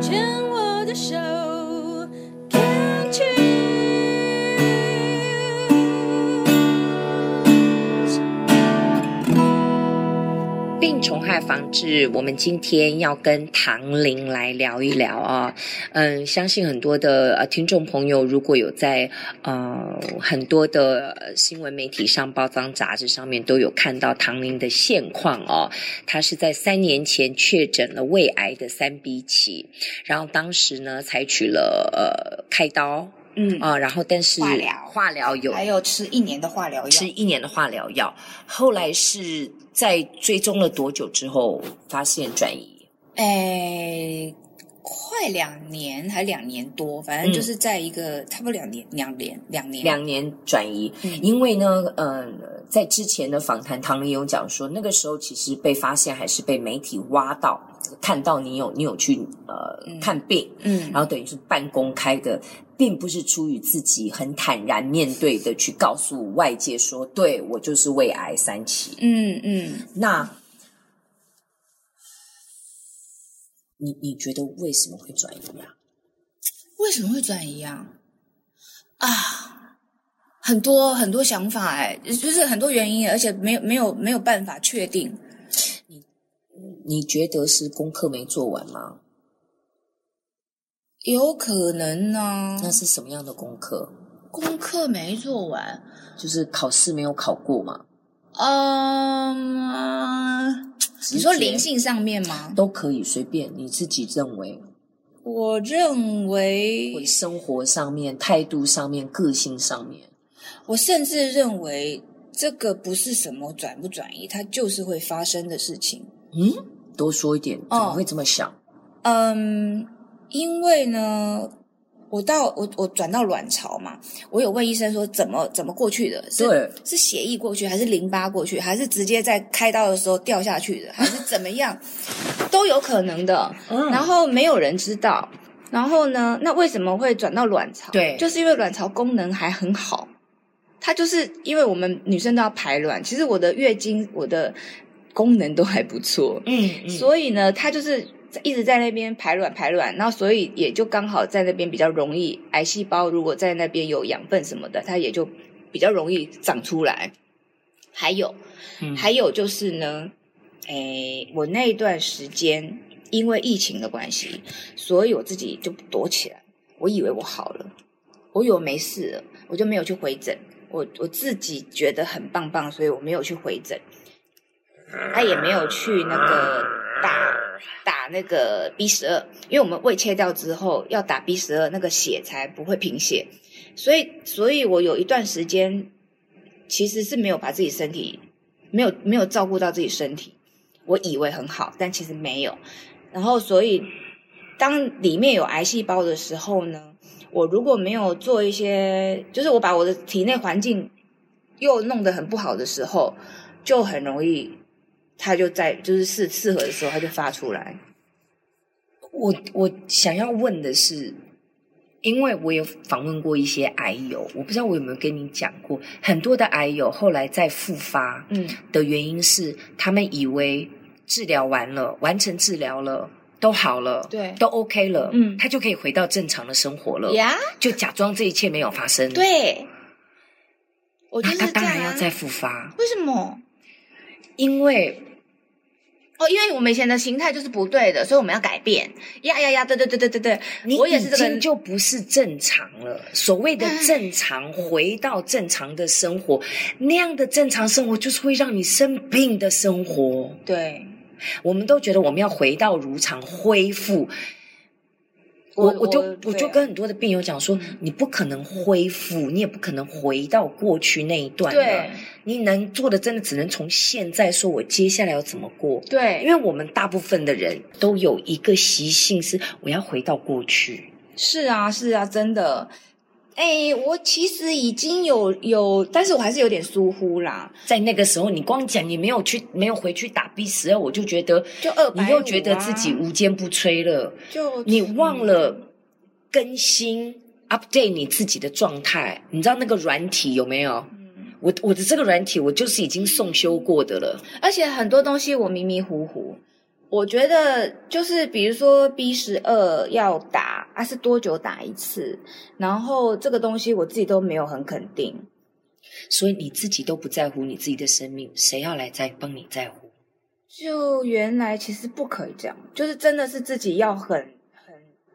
牵我的手。虫害防治，我们今天要跟唐玲来聊一聊啊。嗯，相信很多的呃听众朋友，如果有在呃很多的新闻媒体上、报章杂志上面都有看到唐玲的现况哦。她是在三年前确诊了胃癌的三 B 期，然后当时呢采取了呃开刀。嗯啊，然后但是化疗，化疗有，还有吃一年的化疗药，吃一年的化疗药。后来是在追踪了多久之后发现转移？诶，快两年还两年多，反正就是在一个、嗯、差不多两年、两年、两年、两年转移。嗯、因为呢，嗯、呃，在之前的访谈，唐玲有讲说，那个时候其实被发现还是被媒体挖到。看到你有你有去呃、嗯、看病，嗯，然后等于是半公开的，并不是出于自己很坦然面对的去告诉外界说，对，我就是胃癌三期，嗯嗯。那，你你觉得为什么会转移啊？为什么会转移啊？啊，很多很多想法哎，就是很多原因，而且没有没有没有办法确定。你觉得是功课没做完吗？有可能呢。那是什么样的功课？功课没做完，就是考试没有考过嘛？嗯，你说灵性上面吗？都可以随便，你自己认为。我认为，生活上面、态度上面、个性上面，我甚至认为这个不是什么转不转移，它就是会发生的事情。嗯。多说一点，怎么会这么想？哦、嗯，因为呢，我到我我转到卵巢嘛，我有问医生说怎么怎么过去的？是对是血液过去，还是淋巴过去，还是直接在开刀的时候掉下去的，还是怎么样？都有可能的。嗯、然后没有人知道。然后呢，那为什么会转到卵巢？对，就是因为卵巢功能还很好。它就是因为我们女生都要排卵，其实我的月经，我的。功能都还不错，嗯，嗯，所以呢，它就是一直在那边排卵排卵，然后所以也就刚好在那边比较容易，癌细胞如果在那边有养分什么的，它也就比较容易长出来。还有，嗯、还有就是呢，诶，我那一段时间因为疫情的关系，所以我自己就躲起来，我以为我好了，我以为我没事了，我就没有去回诊，我我自己觉得很棒棒，所以我没有去回诊。他也没有去那个打打那个 B 十二，因为我们胃切掉之后要打 B 十二，那个血才不会贫血，所以，所以我有一段时间其实是没有把自己身体没有没有照顾到自己身体，我以为很好，但其实没有。然后，所以当里面有癌细胞的时候呢，我如果没有做一些，就是我把我的体内环境又弄得很不好的时候，就很容易。他就在就是适适合的时候，他就发出来。我我想要问的是，因为我有访问过一些癌友，我不知道我有没有跟你讲过，很多的癌友后来再复发，嗯，的原因是他们以为治疗完了，完成治疗了，都好了，对，都 OK 了，嗯，他就可以回到正常的生活了，呀，就假装这一切没有发生，对。我就是他当然要再复发，为什么？因为。哦，因为我们以前的形态就是不对的，所以我们要改变。呀呀呀，对对对对对对，我也是这个，就不是正常了。所谓的正常，回到正常的生活，那样的正常生活就是会让你生病的生活。对，我们都觉得我们要回到如常，恢复。我我，就我，就跟很多的病友讲说，嗯、你不可能恢复，你也不可能回到过去那一段。对，你能做的真的只能从现在说，我接下来要怎么过？对，因为我们大部分的人都有一个习性是，我要回到过去。是啊，是啊，真的。哎，我其实已经有有，但是我还是有点疏忽啦。在那个时候，你光讲你没有去，没有回去打 B 十二，我就觉得就二百，你又觉得自己无坚不摧了。就你忘了更新 update 你自己的状态，你知道那个软体有没有？嗯，我我的这个软体，我就是已经送修过的了。而且很多东西我迷迷糊糊。我觉得就是比如说 B 十二要打，啊是多久打一次？然后这个东西我自己都没有很肯定，所以你自己都不在乎你自己的生命，谁要来在帮你在乎？就原来其实不可以这样，就是真的是自己要很很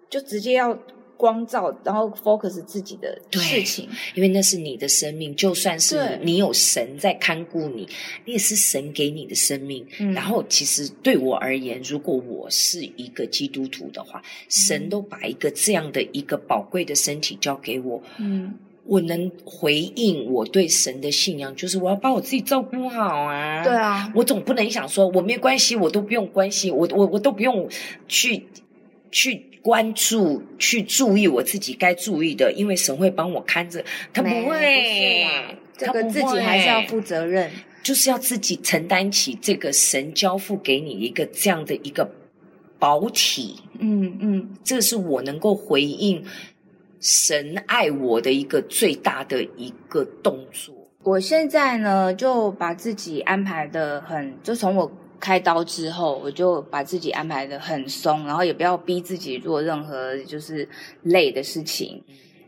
就直接要。光照，然后 focus 自己的事情，因为那是你的生命。就算是你有神在看顾你，你也是神给你的生命。嗯、然后，其实对我而言，如果我是一个基督徒的话，嗯、神都把一个这样的一个宝贵的身体交给我。嗯，我能回应我对神的信仰，就是我要把我自己照顾好啊。对啊，我总不能想说我没关系，我都不用关系，我我我都不用去去。关注去注意我自己该注意的，因为神会帮我看着，他不会，不啊、这个自己还是要负责任，就是要自己承担起这个神交付给你一个这样的一个宝体，嗯嗯，这是我能够回应神爱我的一个最大的一个动作。我现在呢，就把自己安排的很，就从我。开刀之后，我就把自己安排的很松，然后也不要逼自己做任何就是累的事情，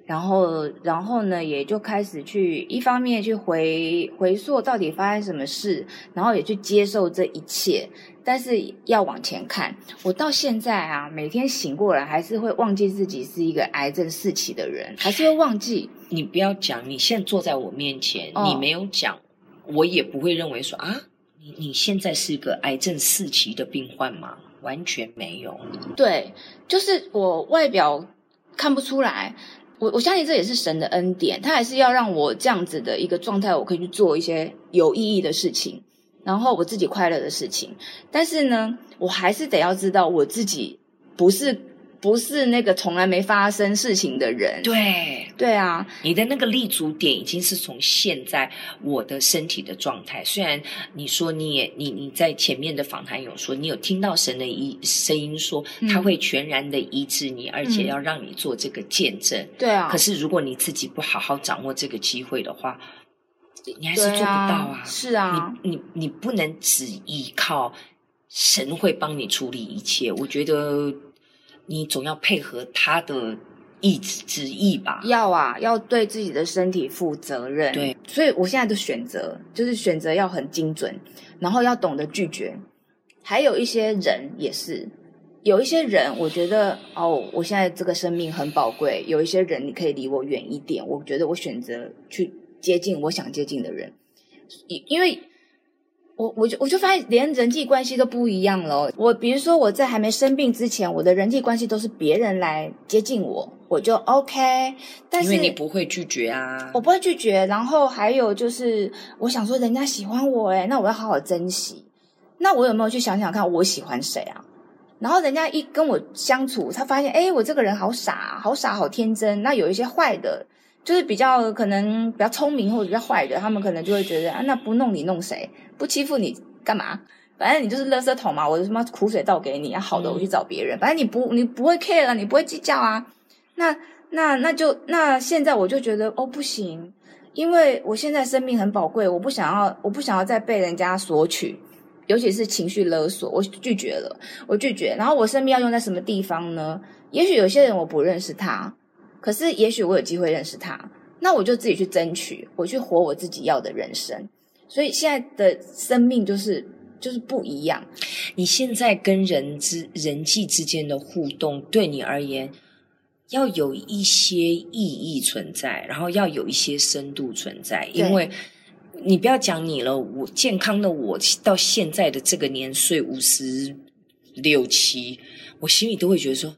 然后，然后呢，也就开始去一方面去回回溯到底发生什么事，然后也去接受这一切，但是要往前看。我到现在啊，每天醒过来还是会忘记自己是一个癌症四期的人，还是会忘记。你不要讲，你现在坐在我面前，哦、你没有讲，我也不会认为说啊。你现在是一个癌症四期的病患吗？完全没有。对，就是我外表看不出来。我我相信这也是神的恩典，他还是要让我这样子的一个状态，我可以去做一些有意义的事情，然后我自己快乐的事情。但是呢，我还是得要知道我自己不是。不是那个从来没发生事情的人，对对啊，你的那个立足点已经是从现在我的身体的状态。虽然你说你也你你在前面的访谈有说你有听到神的一声音说他会全然的医治你，嗯、而且要让你做这个见证。对啊，可是如果你自己不好好掌握这个机会的话，你还是做不到啊。啊是啊，你你你不能只依靠神会帮你处理一切。我觉得。你总要配合他的意志旨意吧？要啊，要对自己的身体负责任。对，所以我现在的选择就是选择要很精准，然后要懂得拒绝。还有一些人也是，有一些人我觉得哦，我现在这个生命很宝贵。有一些人你可以离我远一点，我觉得我选择去接近我想接近的人，因为。我我就我就发现连人际关系都不一样了。我比如说我在还没生病之前，我的人际关系都是别人来接近我，我就 OK。但是因为你不会拒绝啊，我不会拒绝。然后还有就是，我想说人家喜欢我，诶，那我要好好珍惜。那我有没有去想想看我喜欢谁啊？然后人家一跟我相处，他发现诶，我这个人好傻，好傻，好天真。那有一些坏的。就是比较可能比较聪明或者比较坏的，他们可能就会觉得啊，那不弄你弄谁？不欺负你干嘛？反正你就是垃圾桶嘛，我就他妈苦水倒给你啊，好的我去找别人。反正你不你不会 care 啊，你不会计较啊。那那那就那现在我就觉得哦不行，因为我现在生命很宝贵，我不想要我不想要再被人家索取，尤其是情绪勒索，我拒绝了，我拒绝。然后我生命要用在什么地方呢？也许有些人我不认识他。可是，也许我有机会认识他，那我就自己去争取，我去活我自己要的人生。所以现在的生命就是就是不一样。你现在跟人之人际之间的互动，对你而言要有一些意义存在，然后要有一些深度存在。因为你不要讲你了，我健康的我到现在的这个年岁五十六七，我心里都会觉得说。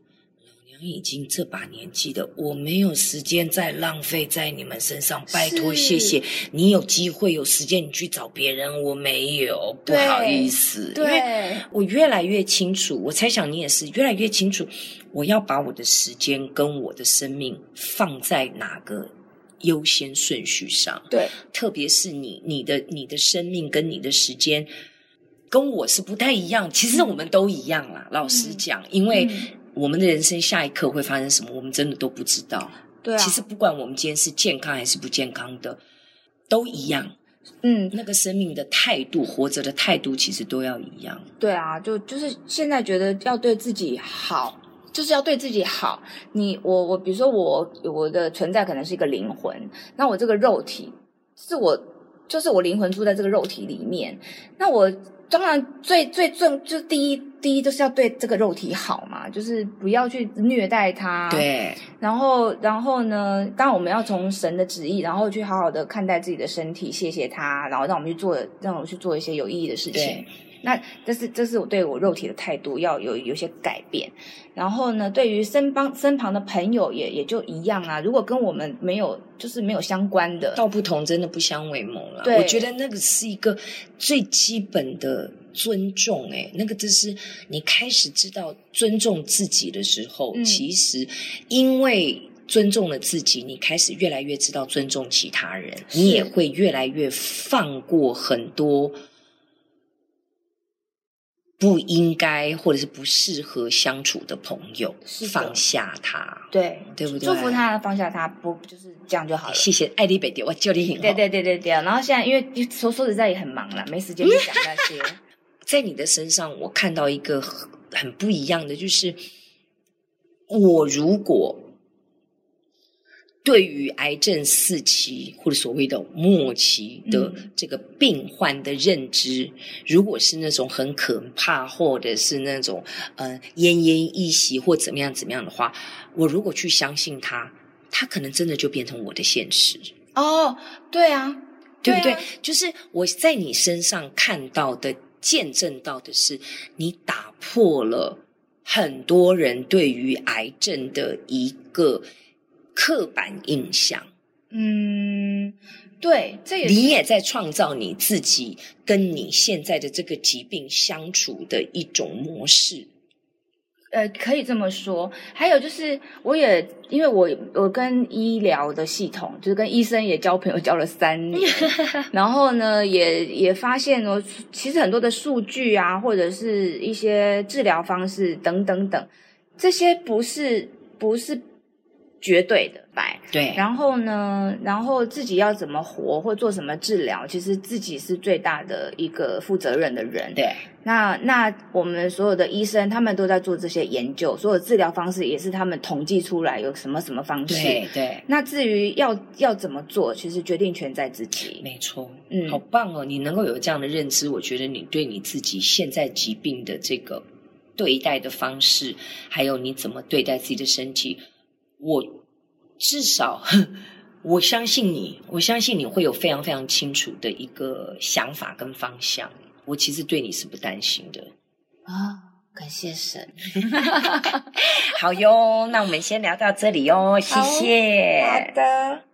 已经这把年纪的，我没有时间再浪费在你们身上。拜托，谢谢你有机会有时间，你去找别人，我没有，不好意思。对，因为我越来越清楚，我猜想你也是越来越清楚，我要把我的时间跟我的生命放在哪个优先顺序上。对，特别是你，你的你的生命跟你的时间跟我是不太一样。其实我们都一样啦，嗯、老实讲，因为。嗯我们的人生下一刻会发生什么，我们真的都不知道。对啊，其实不管我们今天是健康还是不健康的，都一样。嗯，那个生命的态度、活着的态度，其实都要一样。对啊，就就是现在觉得要对自己好，就是要对自己好。你我我，比如说我我的存在可能是一个灵魂，那我这个肉体是我，就是我灵魂住在这个肉体里面，那我。当然最，最重就第一，第一就是要对这个肉体好嘛，就是不要去虐待它。对。然后，然后呢？当然我们要从神的旨意，然后去好好的看待自己的身体，谢谢他，然后让我们去做，让我们去做一些有意义的事情。那这是这是我对我肉体的态度，要有有些改变。然后呢，对于身旁身旁的朋友也也就一样啊。如果跟我们没有就是没有相关的，道不同真的不相为谋了。我觉得那个是一个最基本的尊重。哎，那个就是你开始知道尊重自己的时候，嗯、其实因为尊重了自己，你开始越来越知道尊重其他人，你也会越来越放过很多。不应该或者是不适合相处的朋友，放下他，对对不对？祝福他，放下他，不就是这样就好了。谢谢爱丽北迪，我救你很对对对对对。然后现在因为说说实在也很忙了，没时间去讲那些。在你的身上，我看到一个很很不一样的，就是我如果。对于癌症四期或者所谓的末期的这个病患的认知，嗯、如果是那种很可怕，或者是那种呃奄奄一息或怎么样怎么样的话，我如果去相信他，他可能真的就变成我的现实。哦，对啊，对不对？对啊、就是我在你身上看到的、见证到的是，你打破了很多人对于癌症的一个。刻板印象，嗯，对，这也你也在创造你自己跟你现在的这个疾病相处的一种模式。呃，可以这么说。还有就是，我也因为我我跟医疗的系统，就是跟医生也交朋友交了三年，然后呢，也也发现哦，其实很多的数据啊，或者是一些治疗方式等等等，这些不是不是。绝对的，白对。然后呢，然后自己要怎么活或做什么治疗，其实自己是最大的一个负责任的人。对。那那我们所有的医生，他们都在做这些研究，所有治疗方式也是他们统计出来有什么什么方式。对对。那至于要要怎么做，其实决定权在自己。没错，嗯，好棒哦！你能够有这样的认知，我觉得你对你自己现在疾病的这个对待的方式，还有你怎么对待自己的身体。我至少，我相信你，我相信你会有非常非常清楚的一个想法跟方向。我其实对你是不担心的啊，感谢神。好哟，那我们先聊到这里哟，谢谢。好，好的。